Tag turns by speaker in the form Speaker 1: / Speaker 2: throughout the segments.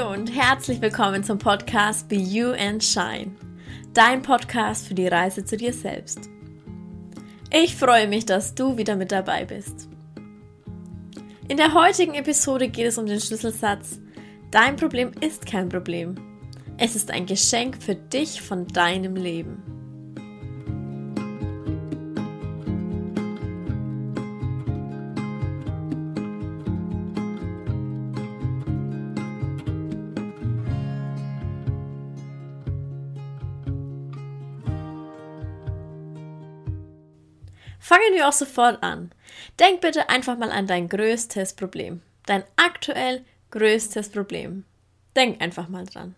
Speaker 1: Hallo und herzlich willkommen zum Podcast Be You and Shine, dein Podcast für die Reise zu dir selbst. Ich freue mich, dass du wieder mit dabei bist. In der heutigen Episode geht es um den Schlüsselsatz, dein Problem ist kein Problem. Es ist ein Geschenk für dich von deinem Leben. Fangen wir auch sofort an. Denk bitte einfach mal an dein größtes Problem. Dein aktuell größtes Problem. Denk einfach mal dran.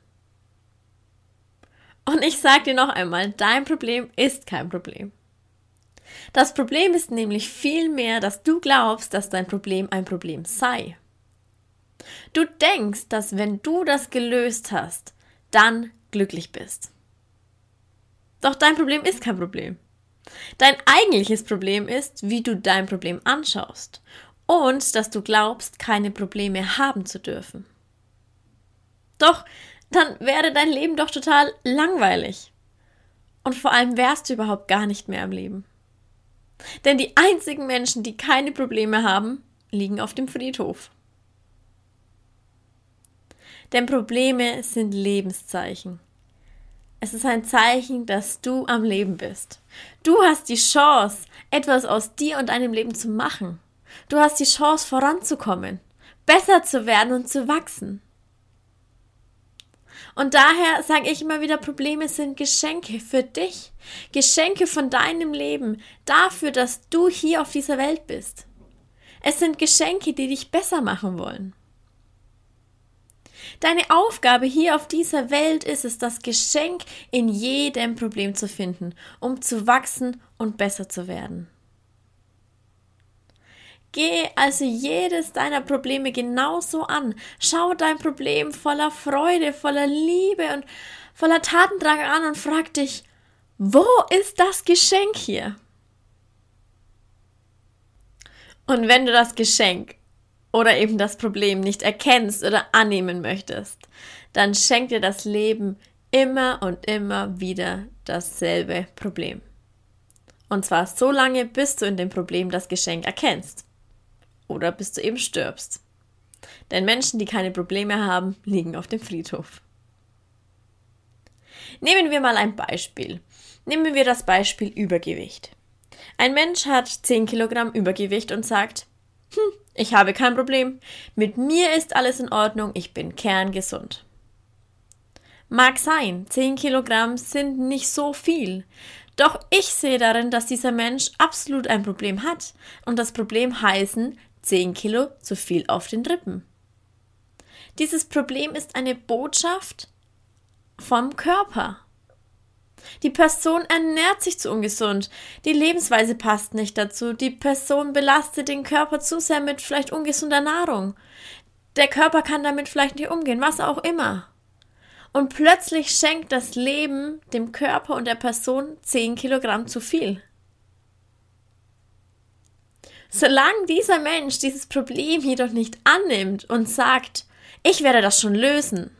Speaker 1: Und ich sage dir noch einmal, dein Problem ist kein Problem. Das Problem ist nämlich vielmehr, dass du glaubst, dass dein Problem ein Problem sei. Du denkst, dass wenn du das gelöst hast, dann glücklich bist. Doch dein Problem ist kein Problem. Dein eigentliches Problem ist, wie du dein Problem anschaust und dass du glaubst, keine Probleme haben zu dürfen. Doch dann wäre dein Leben doch total langweilig. Und vor allem wärst du überhaupt gar nicht mehr am Leben. Denn die einzigen Menschen, die keine Probleme haben, liegen auf dem Friedhof. Denn Probleme sind Lebenszeichen. Es ist ein Zeichen, dass du am Leben bist. Du hast die Chance, etwas aus dir und deinem Leben zu machen. Du hast die Chance, voranzukommen, besser zu werden und zu wachsen. Und daher sage ich immer wieder, Probleme sind Geschenke für dich, Geschenke von deinem Leben, dafür, dass du hier auf dieser Welt bist. Es sind Geschenke, die dich besser machen wollen. Deine Aufgabe hier auf dieser Welt ist es, das Geschenk in jedem Problem zu finden, um zu wachsen und besser zu werden. Geh also jedes deiner Probleme genauso an. Schau dein Problem voller Freude, voller Liebe und voller Tatendrang an und frag dich, wo ist das Geschenk hier? Und wenn du das Geschenk oder eben das Problem nicht erkennst oder annehmen möchtest, dann schenkt dir das Leben immer und immer wieder dasselbe Problem. Und zwar so lange, bis du in dem Problem das Geschenk erkennst. Oder bis du eben stirbst. Denn Menschen, die keine Probleme haben, liegen auf dem Friedhof. Nehmen wir mal ein Beispiel. Nehmen wir das Beispiel Übergewicht. Ein Mensch hat 10 Kilogramm Übergewicht und sagt, hm, ich habe kein Problem. Mit mir ist alles in Ordnung. Ich bin kerngesund. Mag sein, 10 Kilogramm sind nicht so viel. Doch ich sehe darin, dass dieser Mensch absolut ein Problem hat. Und das Problem heißen 10 Kilo zu viel auf den Rippen. Dieses Problem ist eine Botschaft vom Körper. Die Person ernährt sich zu ungesund. Die Lebensweise passt nicht dazu. Die Person belastet den Körper zu sehr mit vielleicht ungesunder Nahrung. Der Körper kann damit vielleicht nicht umgehen, was auch immer. Und plötzlich schenkt das Leben dem Körper und der Person 10 Kilogramm zu viel. Solange dieser Mensch dieses Problem jedoch nicht annimmt und sagt, ich werde das schon lösen,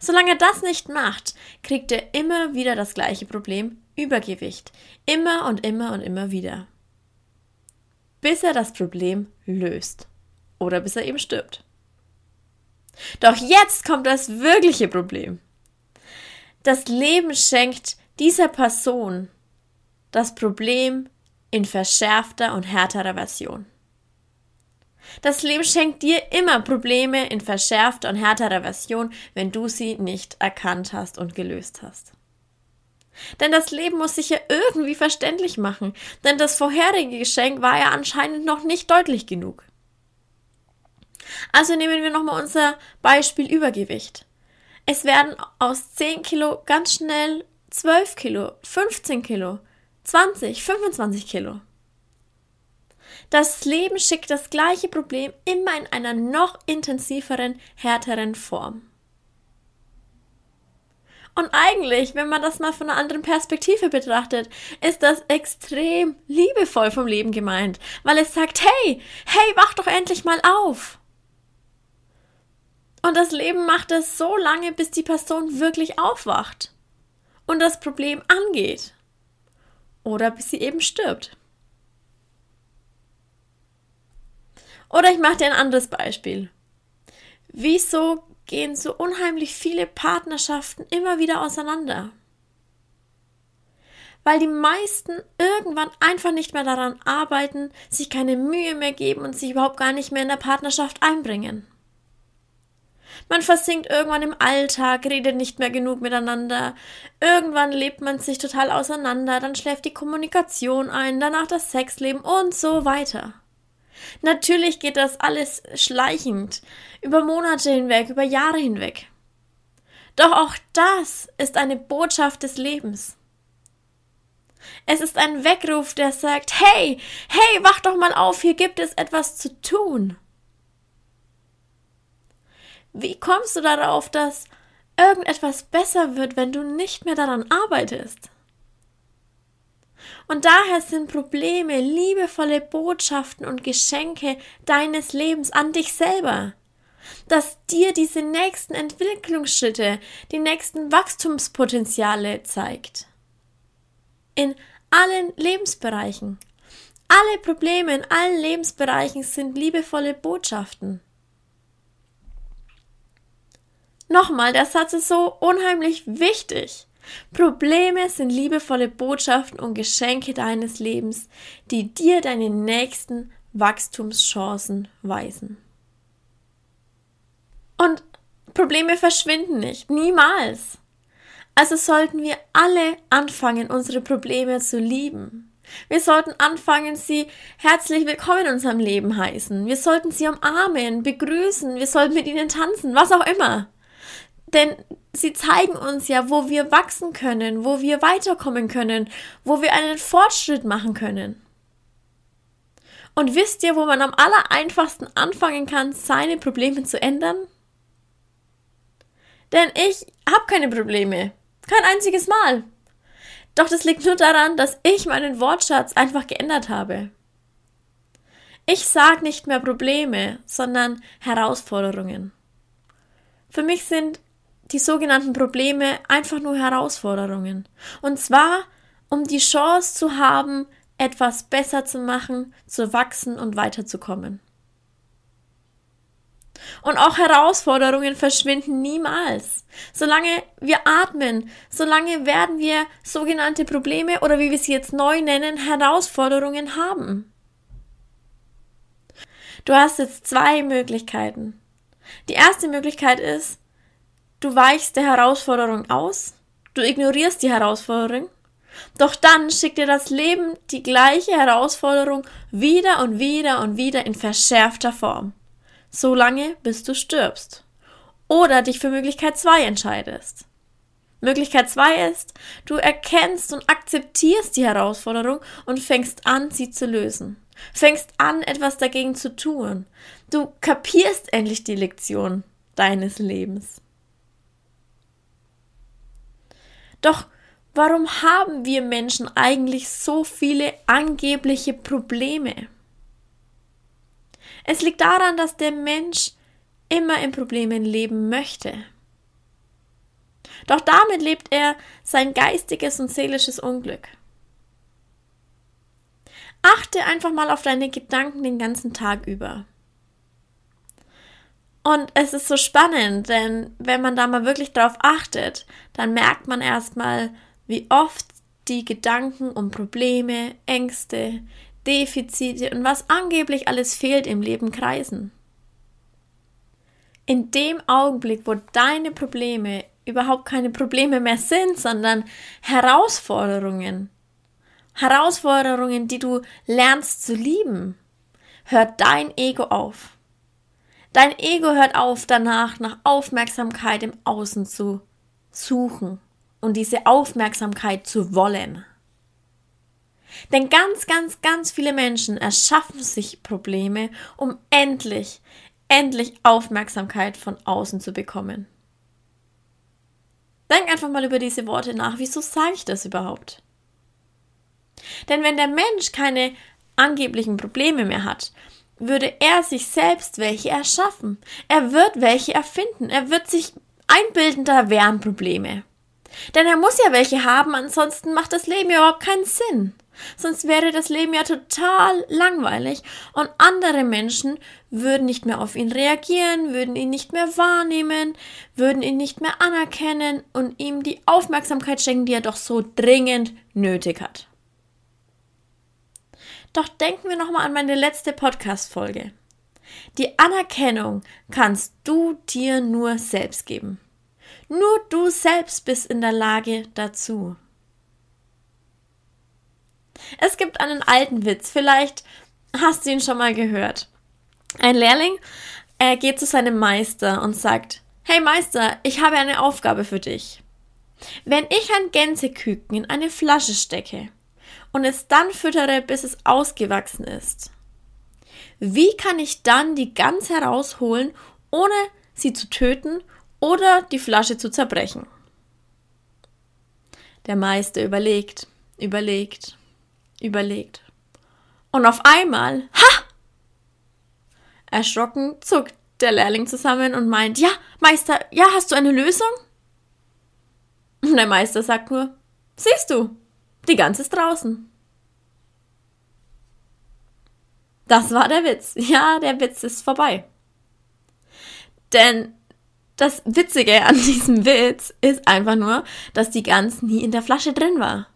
Speaker 1: Solange er das nicht macht, kriegt er immer wieder das gleiche Problem Übergewicht. Immer und immer und immer wieder. Bis er das Problem löst. Oder bis er eben stirbt. Doch jetzt kommt das wirkliche Problem. Das Leben schenkt dieser Person das Problem in verschärfter und härterer Version. Das Leben schenkt dir immer Probleme in verschärfter und härterer Version, wenn du sie nicht erkannt hast und gelöst hast. Denn das Leben muss sich ja irgendwie verständlich machen, denn das vorherige Geschenk war ja anscheinend noch nicht deutlich genug. Also nehmen wir nochmal unser Beispiel Übergewicht. Es werden aus 10 Kilo ganz schnell 12 Kilo, 15 Kilo, 20, 25 Kilo. Das Leben schickt das gleiche Problem immer in einer noch intensiveren, härteren Form. Und eigentlich, wenn man das mal von einer anderen Perspektive betrachtet, ist das extrem liebevoll vom Leben gemeint, weil es sagt, hey, hey, wach doch endlich mal auf. Und das Leben macht es so lange, bis die Person wirklich aufwacht und das Problem angeht. Oder bis sie eben stirbt. Oder ich mache dir ein anderes Beispiel. Wieso gehen so unheimlich viele Partnerschaften immer wieder auseinander? Weil die meisten irgendwann einfach nicht mehr daran arbeiten, sich keine Mühe mehr geben und sich überhaupt gar nicht mehr in der Partnerschaft einbringen. Man versinkt irgendwann im Alltag, redet nicht mehr genug miteinander. Irgendwann lebt man sich total auseinander, dann schläft die Kommunikation ein, danach das Sexleben und so weiter. Natürlich geht das alles schleichend, über Monate hinweg, über Jahre hinweg. Doch auch das ist eine Botschaft des Lebens. Es ist ein Weckruf, der sagt, hey, hey, wach doch mal auf, hier gibt es etwas zu tun. Wie kommst du darauf, dass irgendetwas besser wird, wenn du nicht mehr daran arbeitest? Und daher sind Probleme liebevolle Botschaften und Geschenke deines Lebens an dich selber, dass dir diese nächsten Entwicklungsschritte, die nächsten Wachstumspotenziale zeigt. In allen Lebensbereichen. Alle Probleme in allen Lebensbereichen sind liebevolle Botschaften. Nochmal, der Satz ist so unheimlich wichtig. Probleme sind liebevolle Botschaften und Geschenke deines Lebens, die dir deine nächsten Wachstumschancen weisen. Und Probleme verschwinden nicht, niemals. Also sollten wir alle anfangen, unsere Probleme zu lieben. Wir sollten anfangen, sie herzlich willkommen in unserem Leben heißen. Wir sollten sie umarmen, begrüßen, wir sollten mit ihnen tanzen, was auch immer. Denn sie zeigen uns ja, wo wir wachsen können, wo wir weiterkommen können, wo wir einen Fortschritt machen können. Und wisst ihr, wo man am aller einfachsten anfangen kann, seine Probleme zu ändern? Denn ich habe keine Probleme. Kein einziges Mal. Doch das liegt nur daran, dass ich meinen Wortschatz einfach geändert habe. Ich sage nicht mehr Probleme, sondern Herausforderungen. Für mich sind die sogenannten Probleme einfach nur Herausforderungen. Und zwar, um die Chance zu haben, etwas besser zu machen, zu wachsen und weiterzukommen. Und auch Herausforderungen verschwinden niemals. Solange wir atmen, solange werden wir sogenannte Probleme oder wie wir sie jetzt neu nennen, Herausforderungen haben. Du hast jetzt zwei Möglichkeiten. Die erste Möglichkeit ist, Du weichst der Herausforderung aus, du ignorierst die Herausforderung, doch dann schickt dir das Leben die gleiche Herausforderung wieder und wieder und wieder in verschärfter Form. So lange, bis du stirbst. Oder dich für Möglichkeit 2 entscheidest. Möglichkeit 2 ist, du erkennst und akzeptierst die Herausforderung und fängst an, sie zu lösen. Fängst an, etwas dagegen zu tun. Du kapierst endlich die Lektion deines Lebens. Doch warum haben wir Menschen eigentlich so viele angebliche Probleme? Es liegt daran, dass der Mensch immer in Problemen leben möchte. Doch damit lebt er sein geistiges und seelisches Unglück. Achte einfach mal auf deine Gedanken den ganzen Tag über. Und es ist so spannend, denn wenn man da mal wirklich drauf achtet, dann merkt man erstmal, wie oft die Gedanken um Probleme, Ängste, Defizite und was angeblich alles fehlt im Leben kreisen. In dem Augenblick, wo deine Probleme überhaupt keine Probleme mehr sind, sondern Herausforderungen, Herausforderungen, die du lernst zu lieben, hört dein Ego auf. Dein Ego hört auf danach, nach Aufmerksamkeit im Außen zu suchen und diese Aufmerksamkeit zu wollen. Denn ganz, ganz, ganz viele Menschen erschaffen sich Probleme, um endlich, endlich Aufmerksamkeit von außen zu bekommen. Denk einfach mal über diese Worte nach. Wieso sage ich das überhaupt? Denn wenn der Mensch keine angeblichen Probleme mehr hat, würde er sich selbst welche erschaffen. Er wird welche erfinden. Er wird sich einbilden, da wären Probleme. Denn er muss ja welche haben, ansonsten macht das Leben ja überhaupt keinen Sinn. Sonst wäre das Leben ja total langweilig und andere Menschen würden nicht mehr auf ihn reagieren, würden ihn nicht mehr wahrnehmen, würden ihn nicht mehr anerkennen und ihm die Aufmerksamkeit schenken, die er doch so dringend nötig hat. Doch denken wir nochmal an meine letzte Podcast-Folge. Die Anerkennung kannst du dir nur selbst geben. Nur du selbst bist in der Lage dazu. Es gibt einen alten Witz, vielleicht hast du ihn schon mal gehört. Ein Lehrling er geht zu seinem Meister und sagt, Hey Meister, ich habe eine Aufgabe für dich. Wenn ich ein Gänseküken in eine Flasche stecke und es dann füttere, bis es ausgewachsen ist, wie kann ich dann die Gans herausholen, ohne sie zu töten oder die Flasche zu zerbrechen? Der Meister überlegt, überlegt überlegt. Und auf einmal, ha! Erschrocken zuckt der Lehrling zusammen und meint, ja, Meister, ja, hast du eine Lösung? Und der Meister sagt nur, siehst du, die Gans ist draußen. Das war der Witz. Ja, der Witz ist vorbei. Denn das Witzige an diesem Witz ist einfach nur, dass die Gans nie in der Flasche drin war.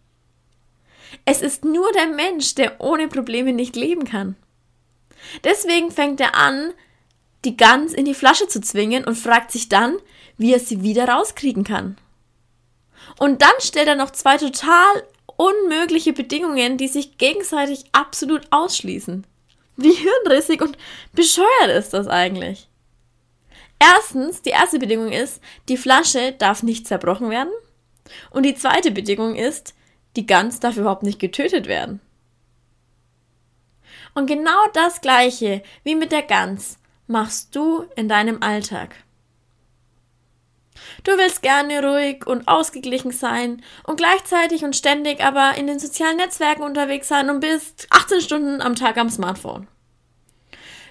Speaker 1: Es ist nur der Mensch, der ohne Probleme nicht leben kann. Deswegen fängt er an, die Gans in die Flasche zu zwingen und fragt sich dann, wie er sie wieder rauskriegen kann. Und dann stellt er noch zwei total unmögliche Bedingungen, die sich gegenseitig absolut ausschließen. Wie hirnrissig und bescheuert ist das eigentlich? Erstens, die erste Bedingung ist, die Flasche darf nicht zerbrochen werden. Und die zweite Bedingung ist, die Gans darf überhaupt nicht getötet werden. Und genau das Gleiche wie mit der Gans machst du in deinem Alltag. Du willst gerne ruhig und ausgeglichen sein und gleichzeitig und ständig aber in den sozialen Netzwerken unterwegs sein und bist 18 Stunden am Tag am Smartphone.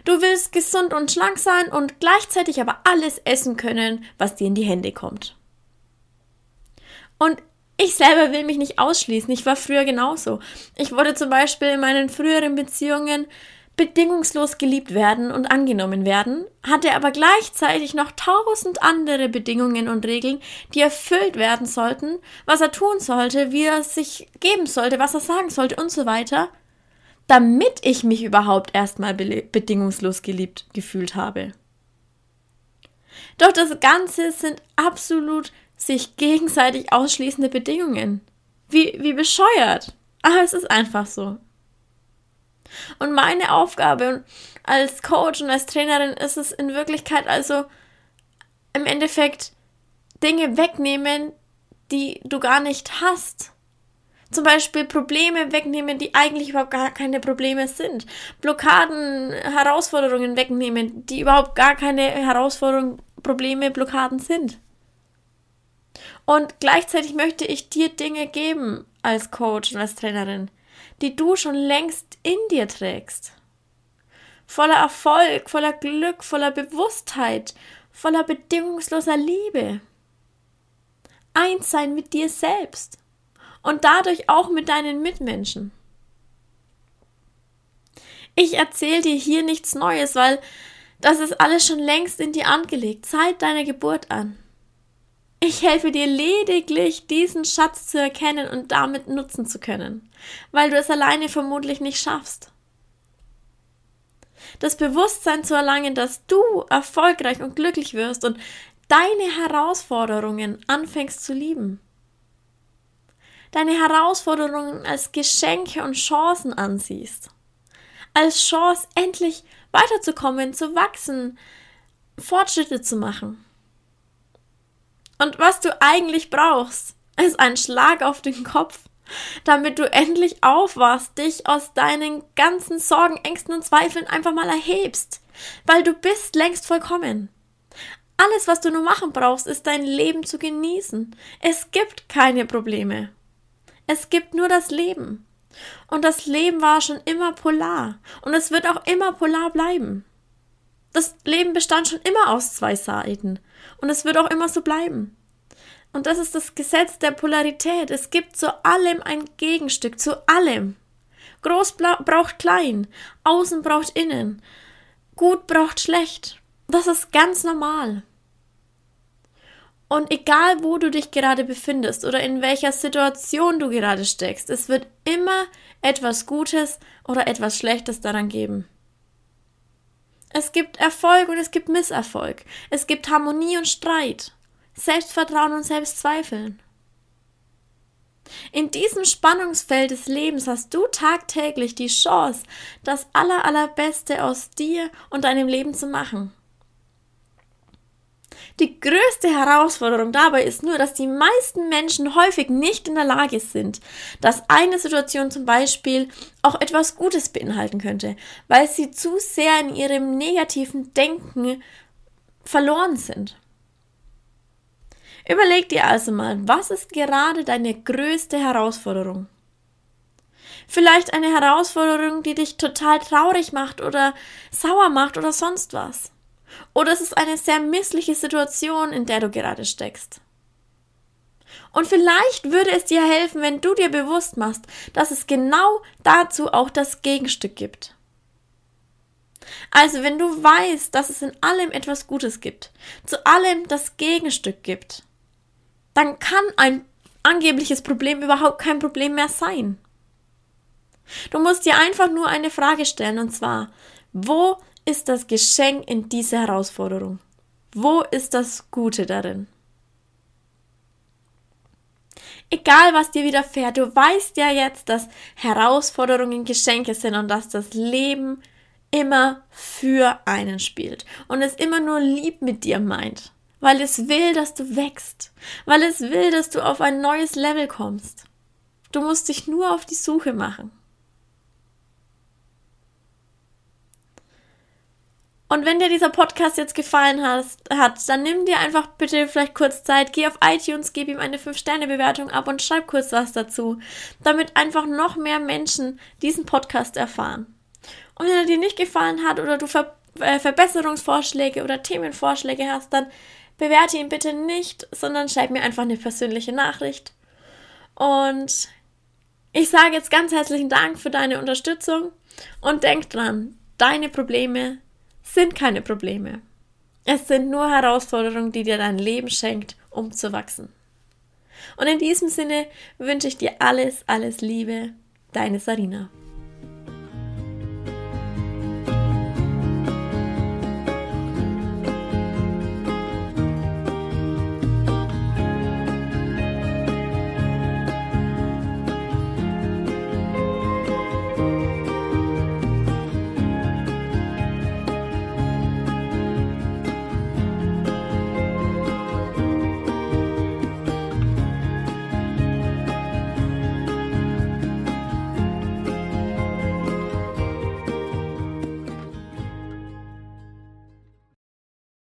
Speaker 1: Du willst gesund und schlank sein und gleichzeitig aber alles essen können, was dir in die Hände kommt. Und ich selber will mich nicht ausschließen. Ich war früher genauso. Ich wollte zum Beispiel in meinen früheren Beziehungen bedingungslos geliebt werden und angenommen werden, hatte aber gleichzeitig noch tausend andere Bedingungen und Regeln, die erfüllt werden sollten, was er tun sollte, wie er sich geben sollte, was er sagen sollte und so weiter, damit ich mich überhaupt erstmal bedingungslos geliebt gefühlt habe. Doch das Ganze sind absolut sich gegenseitig ausschließende Bedingungen. Wie, wie bescheuert. Aber es ist einfach so. Und meine Aufgabe als Coach und als Trainerin ist es in Wirklichkeit also im Endeffekt Dinge wegnehmen, die du gar nicht hast. Zum Beispiel Probleme wegnehmen, die eigentlich überhaupt gar keine Probleme sind. Blockaden, Herausforderungen wegnehmen, die überhaupt gar keine Herausforderungen, Probleme, Blockaden sind. Und gleichzeitig möchte ich dir Dinge geben als Coach und als Trainerin, die du schon längst in dir trägst. Voller Erfolg, voller Glück, voller Bewusstheit, voller bedingungsloser Liebe. Eins sein mit dir selbst und dadurch auch mit deinen Mitmenschen. Ich erzähle dir hier nichts Neues, weil das ist alles schon längst in dir angelegt, seit deiner Geburt an. Ich helfe dir lediglich, diesen Schatz zu erkennen und damit nutzen zu können, weil du es alleine vermutlich nicht schaffst. Das Bewusstsein zu erlangen, dass du erfolgreich und glücklich wirst und deine Herausforderungen anfängst zu lieben. Deine Herausforderungen als Geschenke und Chancen ansiehst. Als Chance, endlich weiterzukommen, zu wachsen, Fortschritte zu machen. Und was du eigentlich brauchst, ist ein Schlag auf den Kopf, damit du endlich aufwachst, dich aus deinen ganzen Sorgen, Ängsten und Zweifeln einfach mal erhebst, weil du bist längst vollkommen. Alles, was du nur machen brauchst, ist dein Leben zu genießen. Es gibt keine Probleme. Es gibt nur das Leben. Und das Leben war schon immer polar. Und es wird auch immer polar bleiben. Das Leben bestand schon immer aus zwei Seiten. Und es wird auch immer so bleiben. Und das ist das Gesetz der Polarität. Es gibt zu allem ein Gegenstück, zu allem. Groß braucht klein, außen braucht innen, gut braucht schlecht. Das ist ganz normal. Und egal, wo du dich gerade befindest oder in welcher Situation du gerade steckst, es wird immer etwas Gutes oder etwas Schlechtes daran geben. Es gibt Erfolg und es gibt Misserfolg. Es gibt Harmonie und Streit. Selbstvertrauen und Selbstzweifeln. In diesem Spannungsfeld des Lebens hast du tagtäglich die Chance, das aller, allerbeste aus dir und deinem Leben zu machen. Die größte Herausforderung dabei ist nur, dass die meisten Menschen häufig nicht in der Lage sind, dass eine Situation zum Beispiel auch etwas Gutes beinhalten könnte, weil sie zu sehr in ihrem negativen Denken verloren sind. Überleg dir also mal, was ist gerade deine größte Herausforderung? Vielleicht eine Herausforderung, die dich total traurig macht oder sauer macht oder sonst was. Oder es ist eine sehr missliche Situation, in der du gerade steckst. Und vielleicht würde es dir helfen, wenn du dir bewusst machst, dass es genau dazu auch das Gegenstück gibt. Also wenn du weißt, dass es in allem etwas Gutes gibt, zu allem das Gegenstück gibt, dann kann ein angebliches Problem überhaupt kein Problem mehr sein. Du musst dir einfach nur eine Frage stellen, und zwar, wo ist das Geschenk in dieser Herausforderung? Wo ist das Gute darin? Egal, was dir widerfährt, du weißt ja jetzt, dass Herausforderungen Geschenke sind und dass das Leben immer für einen spielt und es immer nur lieb mit dir meint weil es will, dass du wächst, weil es will, dass du auf ein neues Level kommst. Du musst dich nur auf die Suche machen. Und wenn dir dieser Podcast jetzt gefallen hat, dann nimm dir einfach bitte vielleicht kurz Zeit, geh auf iTunes, gib ihm eine 5-Sterne-Bewertung ab und schreib kurz was dazu, damit einfach noch mehr Menschen diesen Podcast erfahren. Und wenn er dir nicht gefallen hat oder du Ver äh, Verbesserungsvorschläge oder Themenvorschläge hast, dann bewerte ihn bitte nicht, sondern schreib mir einfach eine persönliche Nachricht. Und ich sage jetzt ganz herzlichen Dank für deine Unterstützung und denk dran, deine Probleme sind keine Probleme. Es sind nur Herausforderungen, die dir dein Leben schenkt, um zu wachsen. Und in diesem Sinne wünsche ich dir alles, alles Liebe, deine Sarina.